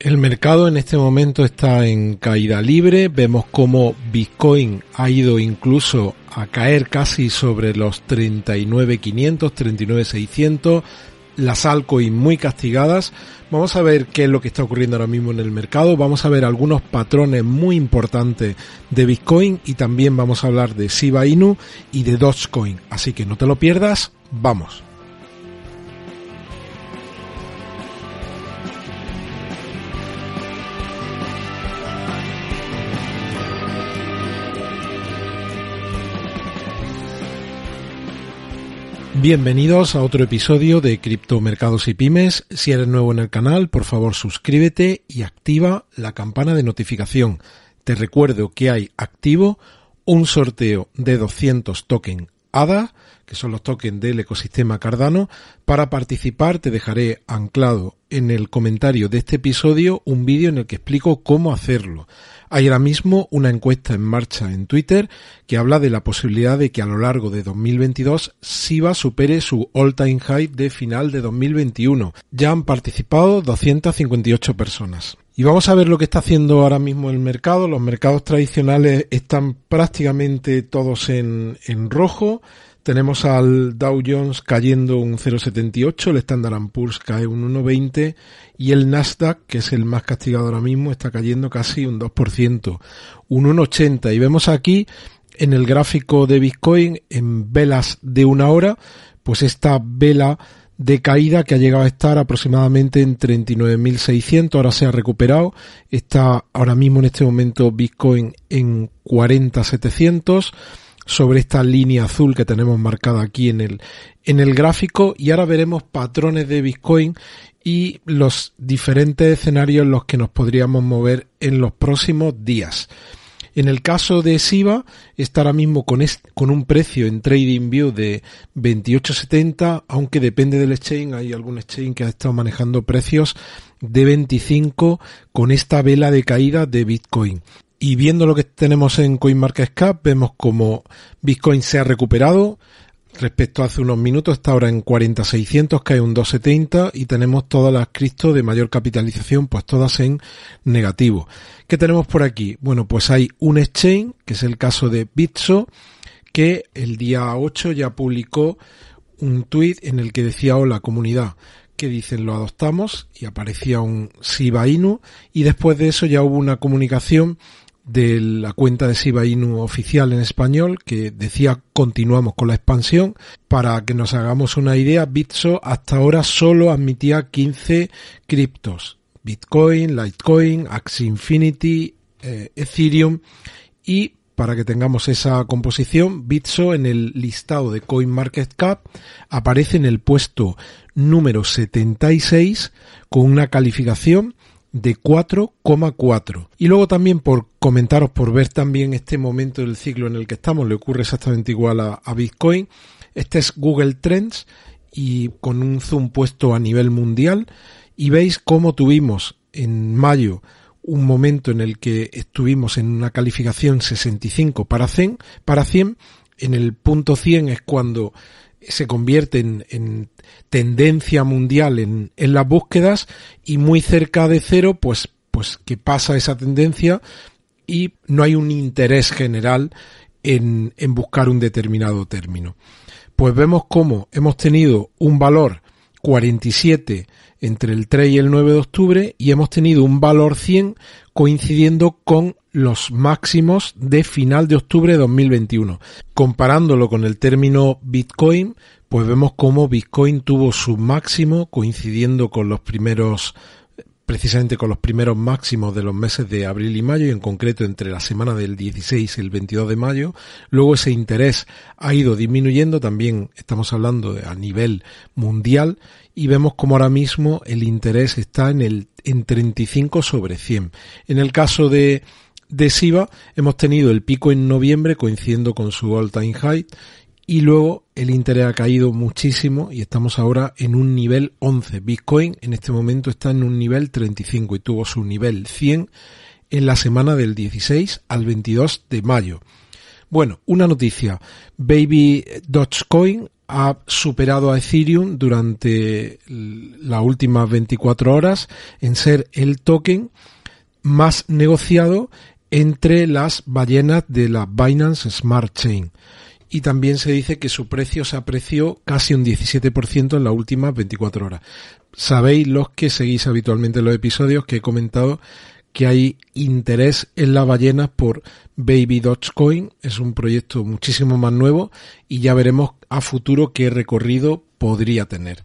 El mercado en este momento está en caída libre. Vemos como Bitcoin ha ido incluso a caer casi sobre los 39.500, 39.600. Las altcoins muy castigadas. Vamos a ver qué es lo que está ocurriendo ahora mismo en el mercado. Vamos a ver algunos patrones muy importantes de Bitcoin y también vamos a hablar de Shiba Inu y de Dogecoin. Así que no te lo pierdas. Vamos. Bienvenidos a otro episodio de Criptomercados y Pymes. Si eres nuevo en el canal, por favor suscríbete y activa la campana de notificación. Te recuerdo que hay activo un sorteo de 200 tokens ADA, que son los tokens del ecosistema Cardano. Para participar te dejaré anclado en el comentario de este episodio un vídeo en el que explico cómo hacerlo. Hay ahora mismo una encuesta en marcha en Twitter que habla de la posibilidad de que a lo largo de 2022 SIBA supere su all-time high de final de 2021. Ya han participado 258 personas. Y vamos a ver lo que está haciendo ahora mismo el mercado. Los mercados tradicionales están prácticamente todos en, en rojo. Tenemos al Dow Jones cayendo un 0,78, el Standard Poor's cae un 1,20 y el Nasdaq, que es el más castigado ahora mismo, está cayendo casi un 2%, un 1,80. Y vemos aquí en el gráfico de Bitcoin en velas de una hora, pues esta vela de caída que ha llegado a estar aproximadamente en 39.600, ahora se ha recuperado, está ahora mismo en este momento Bitcoin en 40.700 sobre esta línea azul que tenemos marcada aquí en el, en el gráfico y ahora veremos patrones de Bitcoin y los diferentes escenarios en los que nos podríamos mover en los próximos días. En el caso de SIBA, está ahora mismo con, un precio en Trading View de 28.70, aunque depende del exchange, hay algún exchange que ha estado manejando precios de 25 con esta vela de caída de Bitcoin. Y viendo lo que tenemos en CoinMarketCap, vemos como Bitcoin se ha recuperado respecto a hace unos minutos, está ahora en 40.600, cae un 2.70 y tenemos todas las cripto de mayor capitalización, pues todas en negativo. ¿Qué tenemos por aquí? Bueno, pues hay un exchange, que es el caso de Bitso, que el día 8 ya publicó un tweet en el que decía hola comunidad que dicen lo adoptamos y aparecía un Shiba Inu y después de eso ya hubo una comunicación de la cuenta de Shiba Inu oficial en español que decía continuamos con la expansión. Para que nos hagamos una idea, Bitso hasta ahora solo admitía 15 criptos. Bitcoin, Litecoin, Axie Infinity, eh, Ethereum y para que tengamos esa composición, Bitso en el listado de CoinMarketCap aparece en el puesto número 76 con una calificación de 4,4. Y luego también por comentaros, por ver también este momento del ciclo en el que estamos, le ocurre exactamente igual a, a Bitcoin. Este es Google Trends y con un zoom puesto a nivel mundial y veis cómo tuvimos en mayo un momento en el que estuvimos en una calificación 65 para 100, para 100 en el punto 100 es cuando se convierte en, tendencia mundial en, en, las búsquedas y muy cerca de cero, pues, pues que pasa esa tendencia y no hay un interés general en, en buscar un determinado término. Pues vemos cómo hemos tenido un valor 47 entre el 3 y el 9 de octubre y hemos tenido un valor 100 coincidiendo con los máximos de final de octubre de 2021. Comparándolo con el término Bitcoin, pues vemos cómo Bitcoin tuvo su máximo coincidiendo con los primeros precisamente con los primeros máximos de los meses de abril y mayo y en concreto entre la semana del 16 y el 22 de mayo. Luego ese interés ha ido disminuyendo, también estamos hablando a nivel mundial y vemos como ahora mismo el interés está en el en 35 sobre 100. En el caso de de SIVA hemos tenido el pico en noviembre coincidiendo con su all time high y luego el interés ha caído muchísimo y estamos ahora en un nivel 11. Bitcoin en este momento está en un nivel 35 y tuvo su nivel 100 en la semana del 16 al 22 de mayo. Bueno, una noticia. Baby Dogecoin ha superado a Ethereum durante las últimas 24 horas en ser el token más negociado entre las ballenas de la Binance Smart Chain y también se dice que su precio se apreció casi un 17% en las últimas 24 horas. Sabéis los que seguís habitualmente los episodios que he comentado que hay interés en las ballenas por Baby Dogecoin. Es un proyecto muchísimo más nuevo y ya veremos a futuro qué recorrido podría tener.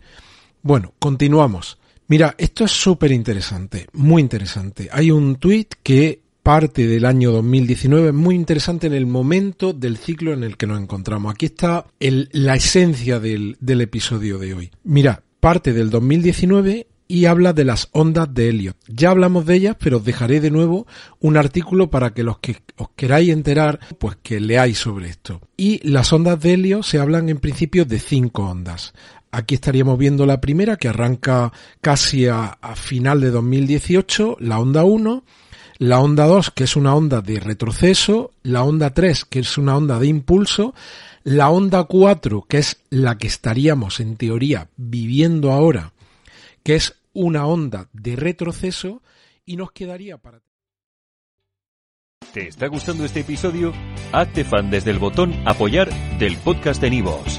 Bueno, continuamos. Mira, esto es súper interesante, muy interesante. Hay un tweet que parte del año 2019 muy interesante en el momento del ciclo en el que nos encontramos. Aquí está la esencia del, episodio de hoy. Mira, parte del 2019 y habla de las ondas de Elliot. Ya hablamos de ellas, pero os dejaré de nuevo un artículo para que los que os queráis enterar, pues que leáis sobre esto. Y las ondas de Elliot se hablan en principio de cinco ondas. Aquí estaríamos viendo la primera que arranca casi a, a final de 2018, la onda 1, la onda 2, que es una onda de retroceso, la onda 3, que es una onda de impulso, la onda 4, que es la que estaríamos en teoría viviendo ahora, que es una onda de retroceso, y nos quedaría para... ¿Te está gustando este episodio? Hazte fan desde el botón apoyar del podcast de Nivos.